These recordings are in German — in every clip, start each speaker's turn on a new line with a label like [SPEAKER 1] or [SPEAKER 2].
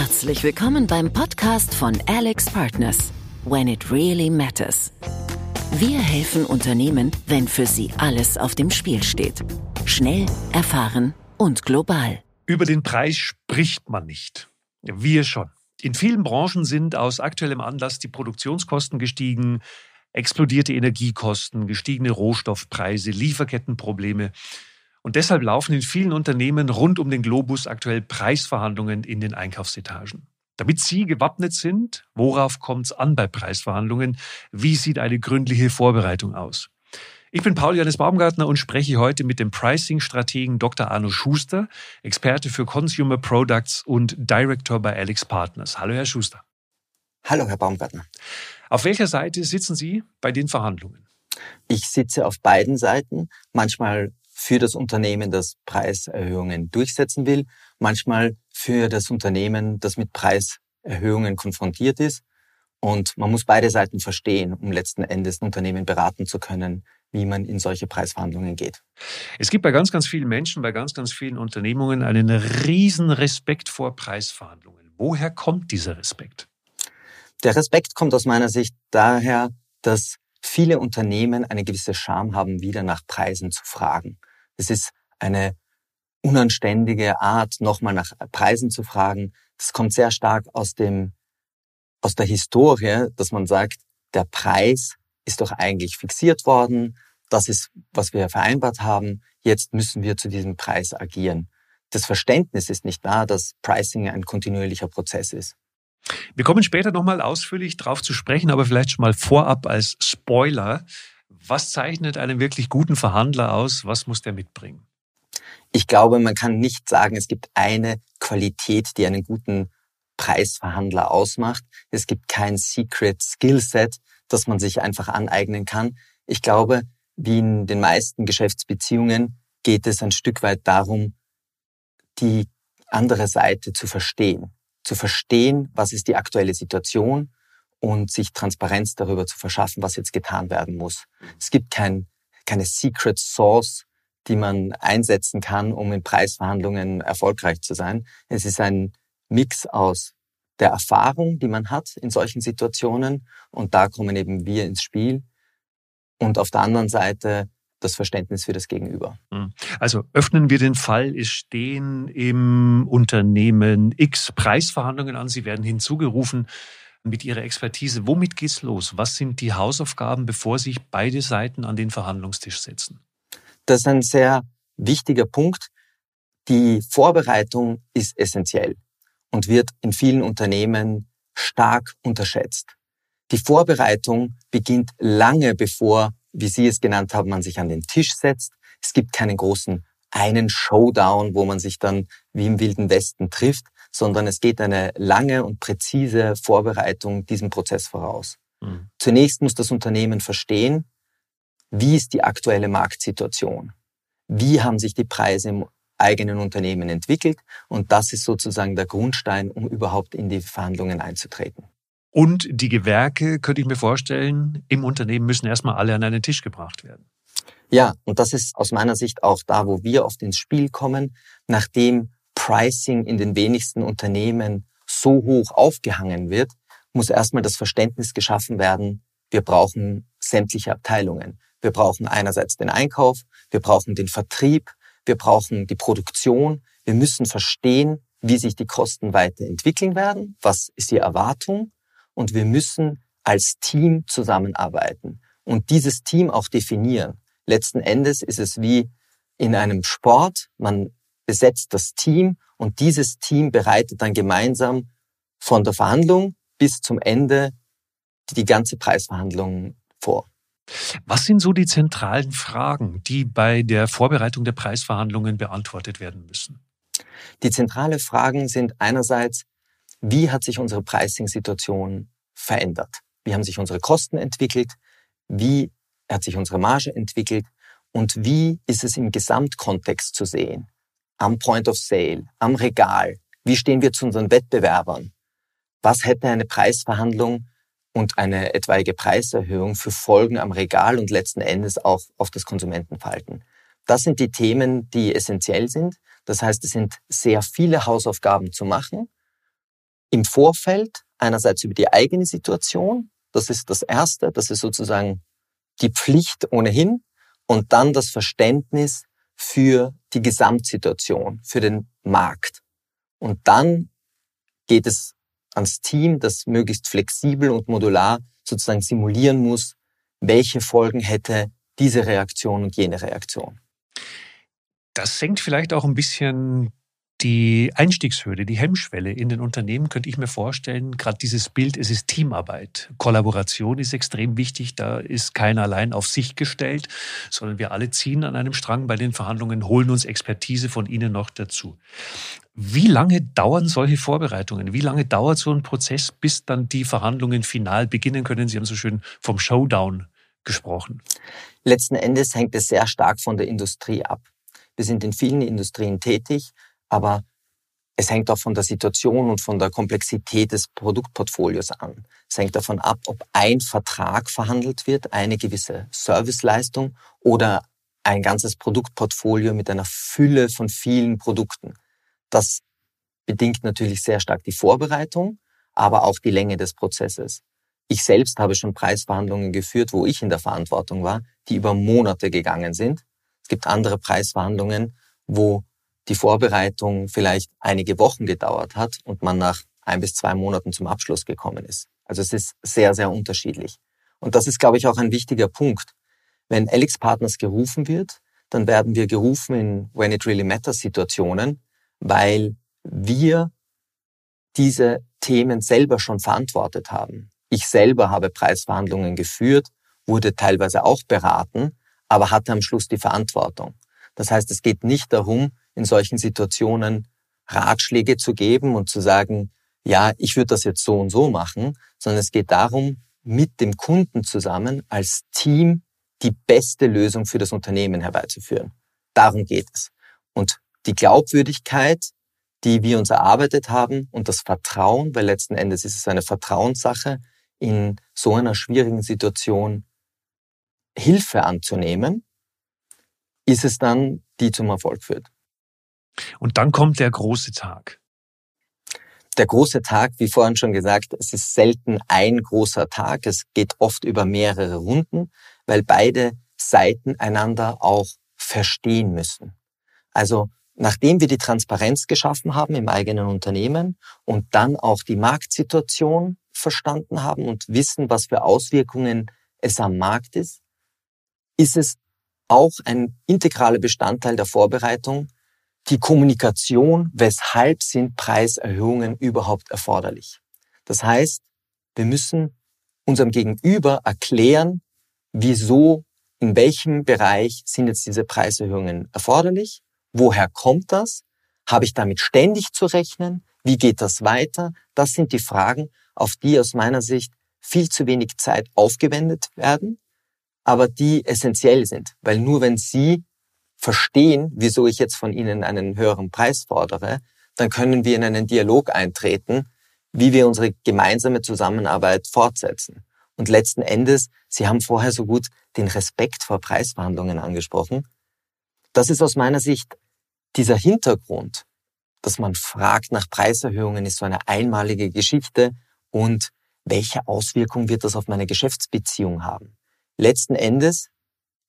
[SPEAKER 1] Herzlich willkommen beim Podcast von Alex Partners. When it really matters. Wir helfen Unternehmen, wenn für sie alles auf dem Spiel steht. Schnell, erfahren und global.
[SPEAKER 2] Über den Preis spricht man nicht. Wir schon. In vielen Branchen sind aus aktuellem Anlass die Produktionskosten gestiegen, explodierte Energiekosten, gestiegene Rohstoffpreise, Lieferkettenprobleme. Und deshalb laufen in vielen Unternehmen rund um den Globus aktuell Preisverhandlungen in den Einkaufsetagen. Damit Sie gewappnet sind, worauf kommt es an bei Preisverhandlungen? Wie sieht eine gründliche Vorbereitung aus? Ich bin Paul Janis Baumgartner und spreche heute mit dem Pricing-Strategen Dr. Arno Schuster, Experte für Consumer Products und Director bei Alex Partners. Hallo, Herr Schuster.
[SPEAKER 3] Hallo, Herr Baumgartner.
[SPEAKER 2] Auf welcher Seite sitzen Sie bei den Verhandlungen?
[SPEAKER 3] Ich sitze auf beiden Seiten. Manchmal für das Unternehmen, das Preiserhöhungen durchsetzen will, manchmal für das Unternehmen, das mit Preiserhöhungen konfrontiert ist. Und man muss beide Seiten verstehen, um letzten Endes ein Unternehmen beraten zu können, wie man in solche Preisverhandlungen geht.
[SPEAKER 2] Es gibt bei ganz, ganz vielen Menschen, bei ganz, ganz vielen Unternehmungen einen riesen Respekt vor Preisverhandlungen. Woher kommt dieser Respekt?
[SPEAKER 3] Der Respekt kommt aus meiner Sicht daher, dass viele Unternehmen eine gewisse Scham haben, wieder nach Preisen zu fragen. Es ist eine unanständige Art, nochmal nach Preisen zu fragen. Das kommt sehr stark aus dem, aus der Historie, dass man sagt, der Preis ist doch eigentlich fixiert worden. Das ist, was wir vereinbart haben. Jetzt müssen wir zu diesem Preis agieren. Das Verständnis ist nicht da, dass Pricing ein kontinuierlicher Prozess ist.
[SPEAKER 2] Wir kommen später nochmal ausführlich drauf zu sprechen, aber vielleicht schon mal vorab als Spoiler. Was zeichnet einen wirklich guten Verhandler aus? Was muss der mitbringen?
[SPEAKER 3] Ich glaube, man kann nicht sagen, es gibt eine Qualität, die einen guten Preisverhandler ausmacht. Es gibt kein Secret Skillset, das man sich einfach aneignen kann. Ich glaube, wie in den meisten Geschäftsbeziehungen geht es ein Stück weit darum, die andere Seite zu verstehen. Zu verstehen, was ist die aktuelle Situation und sich Transparenz darüber zu verschaffen, was jetzt getan werden muss. Es gibt kein, keine Secret Source, die man einsetzen kann, um in Preisverhandlungen erfolgreich zu sein. Es ist ein Mix aus der Erfahrung, die man hat in solchen Situationen und da kommen eben wir ins Spiel und auf der anderen Seite das Verständnis für das Gegenüber.
[SPEAKER 2] Hm. Also öffnen wir den Fall, es stehen im Unternehmen X Preisverhandlungen an, sie werden hinzugerufen mit Ihrer Expertise. Womit geht's los? Was sind die Hausaufgaben, bevor sich beide Seiten an den Verhandlungstisch setzen?
[SPEAKER 3] Das ist ein sehr wichtiger Punkt. Die Vorbereitung ist essentiell und wird in vielen Unternehmen stark unterschätzt. Die Vorbereitung beginnt lange bevor, wie Sie es genannt haben, man sich an den Tisch setzt. Es gibt keinen großen einen Showdown, wo man sich dann wie im Wilden Westen trifft, sondern es geht eine lange und präzise Vorbereitung diesem Prozess voraus. Mhm. Zunächst muss das Unternehmen verstehen, wie ist die aktuelle Marktsituation? Wie haben sich die Preise im eigenen Unternehmen entwickelt? Und das ist sozusagen der Grundstein, um überhaupt in die Verhandlungen einzutreten.
[SPEAKER 2] Und die Gewerke, könnte ich mir vorstellen, im Unternehmen müssen erstmal alle an einen Tisch gebracht werden.
[SPEAKER 3] Ja, und das ist aus meiner Sicht auch da, wo wir oft ins Spiel kommen, nachdem Pricing in den wenigsten Unternehmen so hoch aufgehangen wird, muss erstmal das Verständnis geschaffen werden, wir brauchen sämtliche Abteilungen. Wir brauchen einerseits den Einkauf, wir brauchen den Vertrieb, wir brauchen die Produktion. Wir müssen verstehen, wie sich die Kosten weiterentwickeln werden, was ist die Erwartung und wir müssen als Team zusammenarbeiten und dieses Team auch definieren. Letzten Endes ist es wie in einem Sport, man besetzt das Team und dieses Team bereitet dann gemeinsam von der Verhandlung bis zum Ende die ganze Preisverhandlung vor.
[SPEAKER 2] Was sind so die zentralen Fragen, die bei der Vorbereitung der Preisverhandlungen beantwortet werden müssen?
[SPEAKER 3] Die zentralen Fragen sind einerseits, wie hat sich unsere Pricing-Situation verändert? Wie haben sich unsere Kosten entwickelt? Wie hat sich unsere Marge entwickelt? Und wie ist es im Gesamtkontext zu sehen? Am Point of Sale, am Regal? Wie stehen wir zu unseren Wettbewerbern? Was hätte eine Preisverhandlung und eine etwaige Preiserhöhung für Folgen am Regal und letzten Endes auch auf das Konsumentenverhalten? Das sind die Themen, die essentiell sind. Das heißt, es sind sehr viele Hausaufgaben zu machen im Vorfeld einerseits über die eigene Situation, das ist das Erste, das ist sozusagen die Pflicht ohnehin, und dann das Verständnis für die Gesamtsituation, für den Markt. Und dann geht es ans Team, das möglichst flexibel und modular sozusagen simulieren muss, welche Folgen hätte diese Reaktion und jene Reaktion.
[SPEAKER 2] Das senkt vielleicht auch ein bisschen die Einstiegshürde, die Hemmschwelle in den Unternehmen könnte ich mir vorstellen, gerade dieses Bild, es ist Teamarbeit. Kollaboration ist extrem wichtig. Da ist keiner allein auf sich gestellt, sondern wir alle ziehen an einem Strang bei den Verhandlungen, holen uns Expertise von Ihnen noch dazu. Wie lange dauern solche Vorbereitungen? Wie lange dauert so ein Prozess, bis dann die Verhandlungen final beginnen können? Sie haben so schön vom Showdown gesprochen.
[SPEAKER 3] Letzten Endes hängt es sehr stark von der Industrie ab. Wir sind in vielen Industrien tätig aber es hängt auch von der Situation und von der Komplexität des Produktportfolios an. Es hängt davon ab, ob ein Vertrag verhandelt wird, eine gewisse Serviceleistung oder ein ganzes Produktportfolio mit einer Fülle von vielen Produkten. Das bedingt natürlich sehr stark die Vorbereitung, aber auch die Länge des Prozesses. Ich selbst habe schon Preisverhandlungen geführt, wo ich in der Verantwortung war, die über Monate gegangen sind. Es gibt andere Preisverhandlungen, wo die Vorbereitung vielleicht einige Wochen gedauert hat und man nach ein bis zwei Monaten zum Abschluss gekommen ist. Also es ist sehr, sehr unterschiedlich. Und das ist, glaube ich, auch ein wichtiger Punkt. Wenn Alex Partners gerufen wird, dann werden wir gerufen in When It Really Matters Situationen, weil wir diese Themen selber schon verantwortet haben. Ich selber habe Preisverhandlungen geführt, wurde teilweise auch beraten, aber hatte am Schluss die Verantwortung. Das heißt, es geht nicht darum, in solchen Situationen Ratschläge zu geben und zu sagen, ja, ich würde das jetzt so und so machen, sondern es geht darum, mit dem Kunden zusammen als Team die beste Lösung für das Unternehmen herbeizuführen. Darum geht es. Und die Glaubwürdigkeit, die wir uns erarbeitet haben und das Vertrauen, weil letzten Endes ist es eine Vertrauenssache, in so einer schwierigen Situation Hilfe anzunehmen, ist es dann, die zum Erfolg führt.
[SPEAKER 2] Und dann kommt der große Tag.
[SPEAKER 3] Der große Tag, wie vorhin schon gesagt, es ist selten ein großer Tag. Es geht oft über mehrere Runden, weil beide Seiten einander auch verstehen müssen. Also nachdem wir die Transparenz geschaffen haben im eigenen Unternehmen und dann auch die Marktsituation verstanden haben und wissen, was für Auswirkungen es am Markt ist, ist es auch ein integraler Bestandteil der Vorbereitung, die Kommunikation, weshalb sind Preiserhöhungen überhaupt erforderlich. Das heißt, wir müssen unserem Gegenüber erklären, wieso, in welchem Bereich sind jetzt diese Preiserhöhungen erforderlich, woher kommt das, habe ich damit ständig zu rechnen, wie geht das weiter, das sind die Fragen, auf die aus meiner Sicht viel zu wenig Zeit aufgewendet werden, aber die essentiell sind, weil nur wenn Sie verstehen, wieso ich jetzt von Ihnen einen höheren Preis fordere, dann können wir in einen Dialog eintreten, wie wir unsere gemeinsame Zusammenarbeit fortsetzen. Und letzten Endes, Sie haben vorher so gut den Respekt vor Preisverhandlungen angesprochen. Das ist aus meiner Sicht dieser Hintergrund, dass man fragt nach Preiserhöhungen, ist so eine einmalige Geschichte und welche Auswirkung wird das auf meine Geschäftsbeziehung haben? Letzten Endes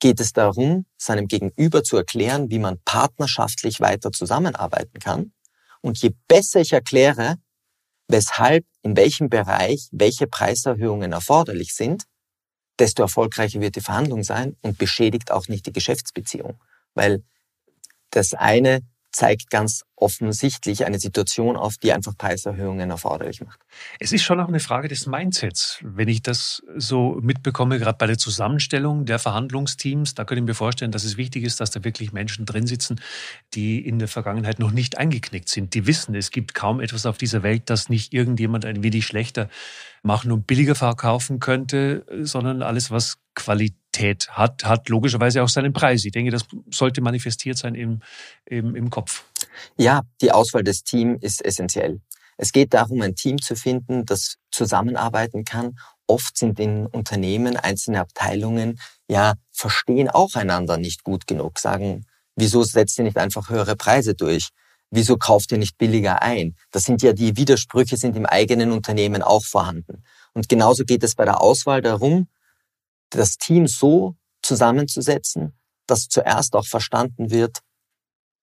[SPEAKER 3] geht es darum, seinem Gegenüber zu erklären, wie man partnerschaftlich weiter zusammenarbeiten kann. Und je besser ich erkläre, weshalb, in welchem Bereich welche Preiserhöhungen erforderlich sind, desto erfolgreicher wird die Verhandlung sein und beschädigt auch nicht die Geschäftsbeziehung. Weil das eine zeigt ganz offensichtlich eine Situation auf, die einfach Preiserhöhungen erforderlich macht.
[SPEAKER 2] Es ist schon auch eine Frage des Mindsets. Wenn ich das so mitbekomme, gerade bei der Zusammenstellung der Verhandlungsteams, da könnte ich mir vorstellen, dass es wichtig ist, dass da wirklich Menschen drin sitzen, die in der Vergangenheit noch nicht eingeknickt sind. Die wissen, es gibt kaum etwas auf dieser Welt, das nicht irgendjemand ein wenig schlechter machen und billiger verkaufen könnte, sondern alles, was Qualität hat, hat logischerweise auch seinen Preis. Ich denke, das sollte manifestiert sein im, im, im Kopf.
[SPEAKER 3] Ja, die Auswahl des Teams ist essentiell. Es geht darum, ein Team zu finden, das zusammenarbeiten kann. Oft sind in Unternehmen einzelne Abteilungen ja verstehen auch einander nicht gut genug, sagen, wieso setzt ihr nicht einfach höhere Preise durch? Wieso kauft ihr nicht billiger ein? Das sind ja die Widersprüche sind im eigenen Unternehmen auch vorhanden. Und genauso geht es bei der Auswahl darum, das Team so zusammenzusetzen, dass zuerst auch verstanden wird,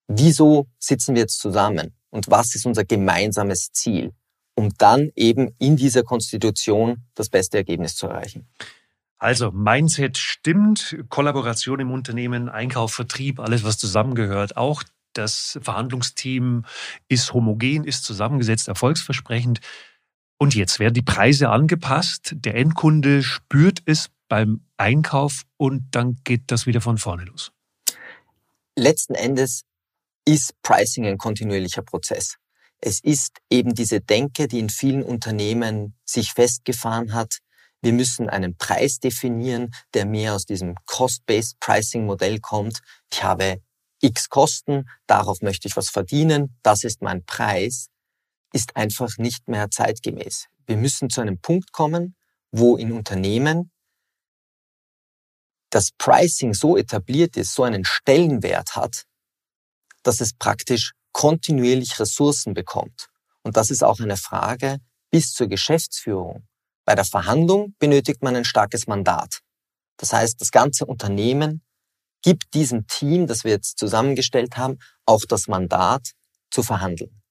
[SPEAKER 3] wieso sitzen wir jetzt zusammen und was ist unser gemeinsames Ziel, um dann eben in dieser Konstitution das beste Ergebnis zu erreichen.
[SPEAKER 2] Also Mindset stimmt, Kollaboration im Unternehmen, Einkauf, Vertrieb, alles was zusammengehört, auch das Verhandlungsteam ist homogen, ist zusammengesetzt, erfolgsversprechend. Und jetzt werden die Preise angepasst. Der Endkunde spürt es beim Einkauf und dann geht das wieder von vorne los.
[SPEAKER 3] Letzten Endes ist Pricing ein kontinuierlicher Prozess. Es ist eben diese Denke, die in vielen Unternehmen sich festgefahren hat. Wir müssen einen Preis definieren, der mehr aus diesem Cost-Based Pricing Modell kommt. Ich habe X Kosten, darauf möchte ich was verdienen, das ist mein Preis, ist einfach nicht mehr zeitgemäß. Wir müssen zu einem Punkt kommen, wo in Unternehmen das Pricing so etabliert ist, so einen Stellenwert hat, dass es praktisch kontinuierlich Ressourcen bekommt. Und das ist auch eine Frage bis zur Geschäftsführung. Bei der Verhandlung benötigt man ein starkes Mandat. Das heißt, das ganze Unternehmen gibt diesem Team, das wir jetzt zusammengestellt haben, auch das Mandat zu verhandeln.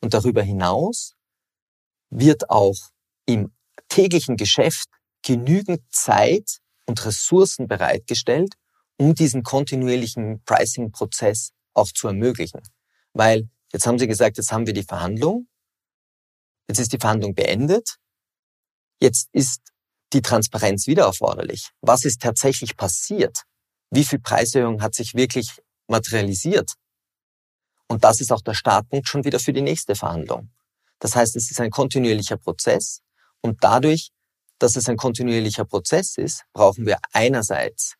[SPEAKER 3] Und darüber hinaus wird auch im täglichen Geschäft genügend Zeit und Ressourcen bereitgestellt, um diesen kontinuierlichen Pricing-Prozess auch zu ermöglichen. Weil jetzt haben Sie gesagt, jetzt haben wir die Verhandlung, jetzt ist die Verhandlung beendet, jetzt ist die Transparenz wieder erforderlich. Was ist tatsächlich passiert? wie viel Preiserhöhung hat sich wirklich materialisiert. Und das ist auch der Startpunkt schon wieder für die nächste Verhandlung. Das heißt, es ist ein kontinuierlicher Prozess und dadurch, dass es ein kontinuierlicher Prozess ist, brauchen wir einerseits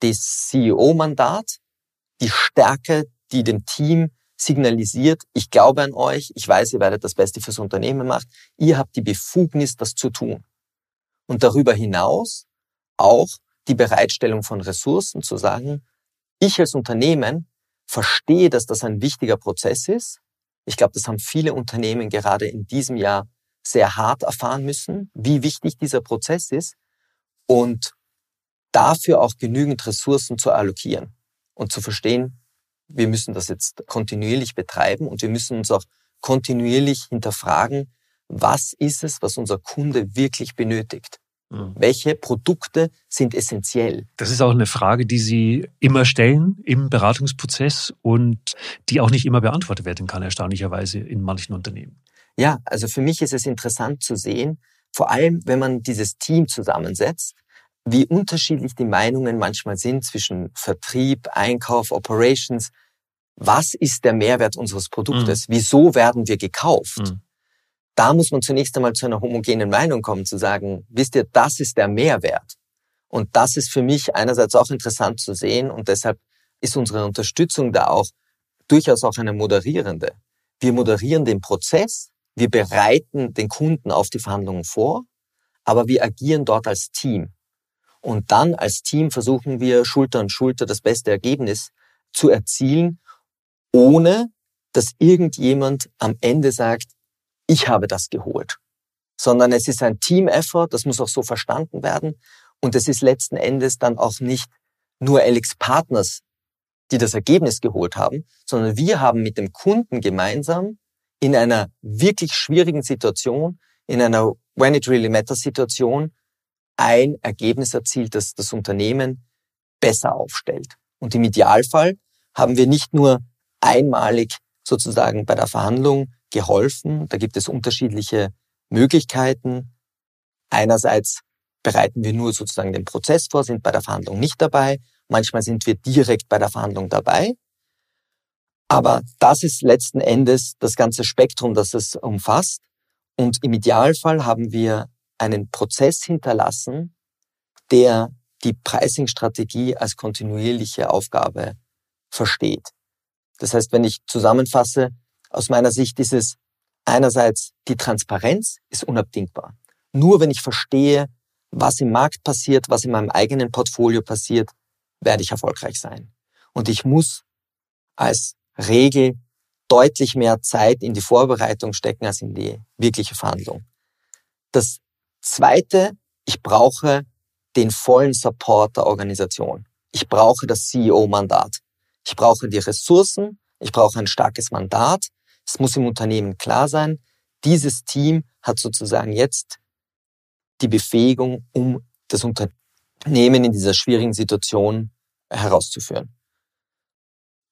[SPEAKER 3] das CEO-Mandat, die Stärke, die dem Team signalisiert, ich glaube an euch, ich weiß, ihr werdet das Beste fürs Unternehmen machen, ihr habt die Befugnis, das zu tun. Und darüber hinaus auch die Bereitstellung von Ressourcen zu sagen, ich als Unternehmen verstehe, dass das ein wichtiger Prozess ist. Ich glaube, das haben viele Unternehmen gerade in diesem Jahr sehr hart erfahren müssen, wie wichtig dieser Prozess ist und dafür auch genügend Ressourcen zu allokieren und zu verstehen, wir müssen das jetzt kontinuierlich betreiben und wir müssen uns auch kontinuierlich hinterfragen, was ist es, was unser Kunde wirklich benötigt. Mhm. Welche Produkte sind essentiell?
[SPEAKER 2] Das ist auch eine Frage, die Sie immer stellen im Beratungsprozess und die auch nicht immer beantwortet werden kann, erstaunlicherweise in manchen Unternehmen.
[SPEAKER 3] Ja, also für mich ist es interessant zu sehen, vor allem wenn man dieses Team zusammensetzt, wie unterschiedlich die Meinungen manchmal sind zwischen Vertrieb, Einkauf, Operations. Was ist der Mehrwert unseres Produktes? Mhm. Wieso werden wir gekauft? Mhm da muss man zunächst einmal zu einer homogenen Meinung kommen, zu sagen, wisst ihr, das ist der Mehrwert. Und das ist für mich einerseits auch interessant zu sehen und deshalb ist unsere Unterstützung da auch durchaus auch eine moderierende. Wir moderieren den Prozess, wir bereiten den Kunden auf die Verhandlungen vor, aber wir agieren dort als Team. Und dann als Team versuchen wir Schulter an Schulter das beste Ergebnis zu erzielen, ohne dass irgendjemand am Ende sagt, ich habe das geholt, sondern es ist ein Team-Effort, das muss auch so verstanden werden. Und es ist letzten Endes dann auch nicht nur Alex Partners, die das Ergebnis geholt haben, sondern wir haben mit dem Kunden gemeinsam in einer wirklich schwierigen Situation, in einer When it really matters Situation, ein Ergebnis erzielt, das das Unternehmen besser aufstellt. Und im Idealfall haben wir nicht nur einmalig sozusagen bei der Verhandlung geholfen. Da gibt es unterschiedliche Möglichkeiten. Einerseits bereiten wir nur sozusagen den Prozess vor, sind bei der Verhandlung nicht dabei. Manchmal sind wir direkt bei der Verhandlung dabei. Aber das ist letzten Endes das ganze Spektrum, das es umfasst. Und im Idealfall haben wir einen Prozess hinterlassen, der die Pricing-Strategie als kontinuierliche Aufgabe versteht. Das heißt, wenn ich zusammenfasse, aus meiner Sicht ist es einerseits die Transparenz ist unabdingbar. Nur wenn ich verstehe, was im Markt passiert, was in meinem eigenen Portfolio passiert, werde ich erfolgreich sein. Und ich muss als Regel deutlich mehr Zeit in die Vorbereitung stecken als in die wirkliche Verhandlung. Das Zweite, ich brauche den vollen Support der Organisation. Ich brauche das CEO-Mandat. Ich brauche die Ressourcen. Ich brauche ein starkes Mandat. Es muss im Unternehmen klar sein, dieses Team hat sozusagen jetzt die Befähigung, um das Unternehmen in dieser schwierigen Situation herauszuführen.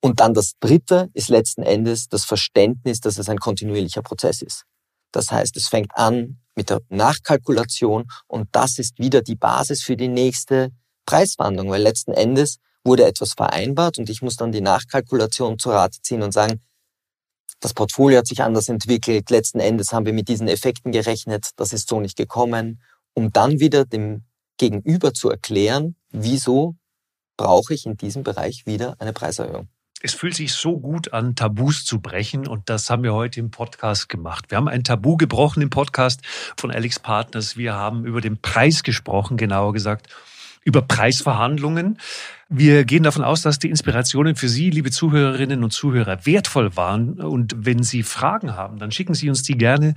[SPEAKER 3] Und dann das Dritte ist letzten Endes das Verständnis, dass es ein kontinuierlicher Prozess ist. Das heißt, es fängt an mit der Nachkalkulation und das ist wieder die Basis für die nächste Preisverhandlung, weil letzten Endes wurde etwas vereinbart und ich muss dann die Nachkalkulation zur Rate ziehen und sagen, das Portfolio hat sich anders entwickelt, letzten Endes haben wir mit diesen Effekten gerechnet, das ist so nicht gekommen, um dann wieder dem Gegenüber zu erklären, wieso brauche ich in diesem Bereich wieder eine Preiserhöhung.
[SPEAKER 2] Es fühlt sich so gut an, Tabus zu brechen und das haben wir heute im Podcast gemacht. Wir haben ein Tabu gebrochen im Podcast von Alex Partners. Wir haben über den Preis gesprochen, genauer gesagt über Preisverhandlungen. Wir gehen davon aus, dass die Inspirationen für Sie, liebe Zuhörerinnen und Zuhörer, wertvoll waren. Und wenn Sie Fragen haben, dann schicken Sie uns die gerne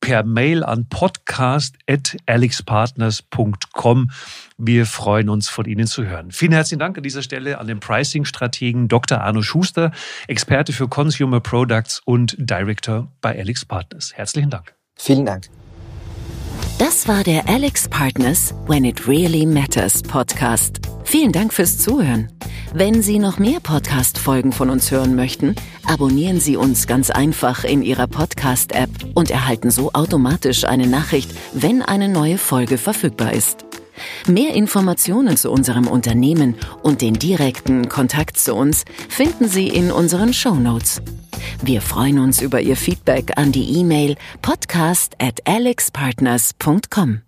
[SPEAKER 2] per Mail an podcast.alexpartners.com. Wir freuen uns, von Ihnen zu hören. Vielen herzlichen Dank an dieser Stelle an den Pricing-Strategen Dr. Arno Schuster, Experte für Consumer Products und Director bei Alex Partners. Herzlichen Dank.
[SPEAKER 3] Vielen Dank.
[SPEAKER 1] Das war der Alex Partners When It Really Matters Podcast. Vielen Dank fürs Zuhören. Wenn Sie noch mehr Podcast-Folgen von uns hören möchten, abonnieren Sie uns ganz einfach in Ihrer Podcast-App und erhalten so automatisch eine Nachricht, wenn eine neue Folge verfügbar ist. Mehr Informationen zu unserem Unternehmen und den direkten Kontakt zu uns finden Sie in unseren Show Notes. Wir freuen uns über Ihr Feedback an die E-Mail podcast at alexpartners.com.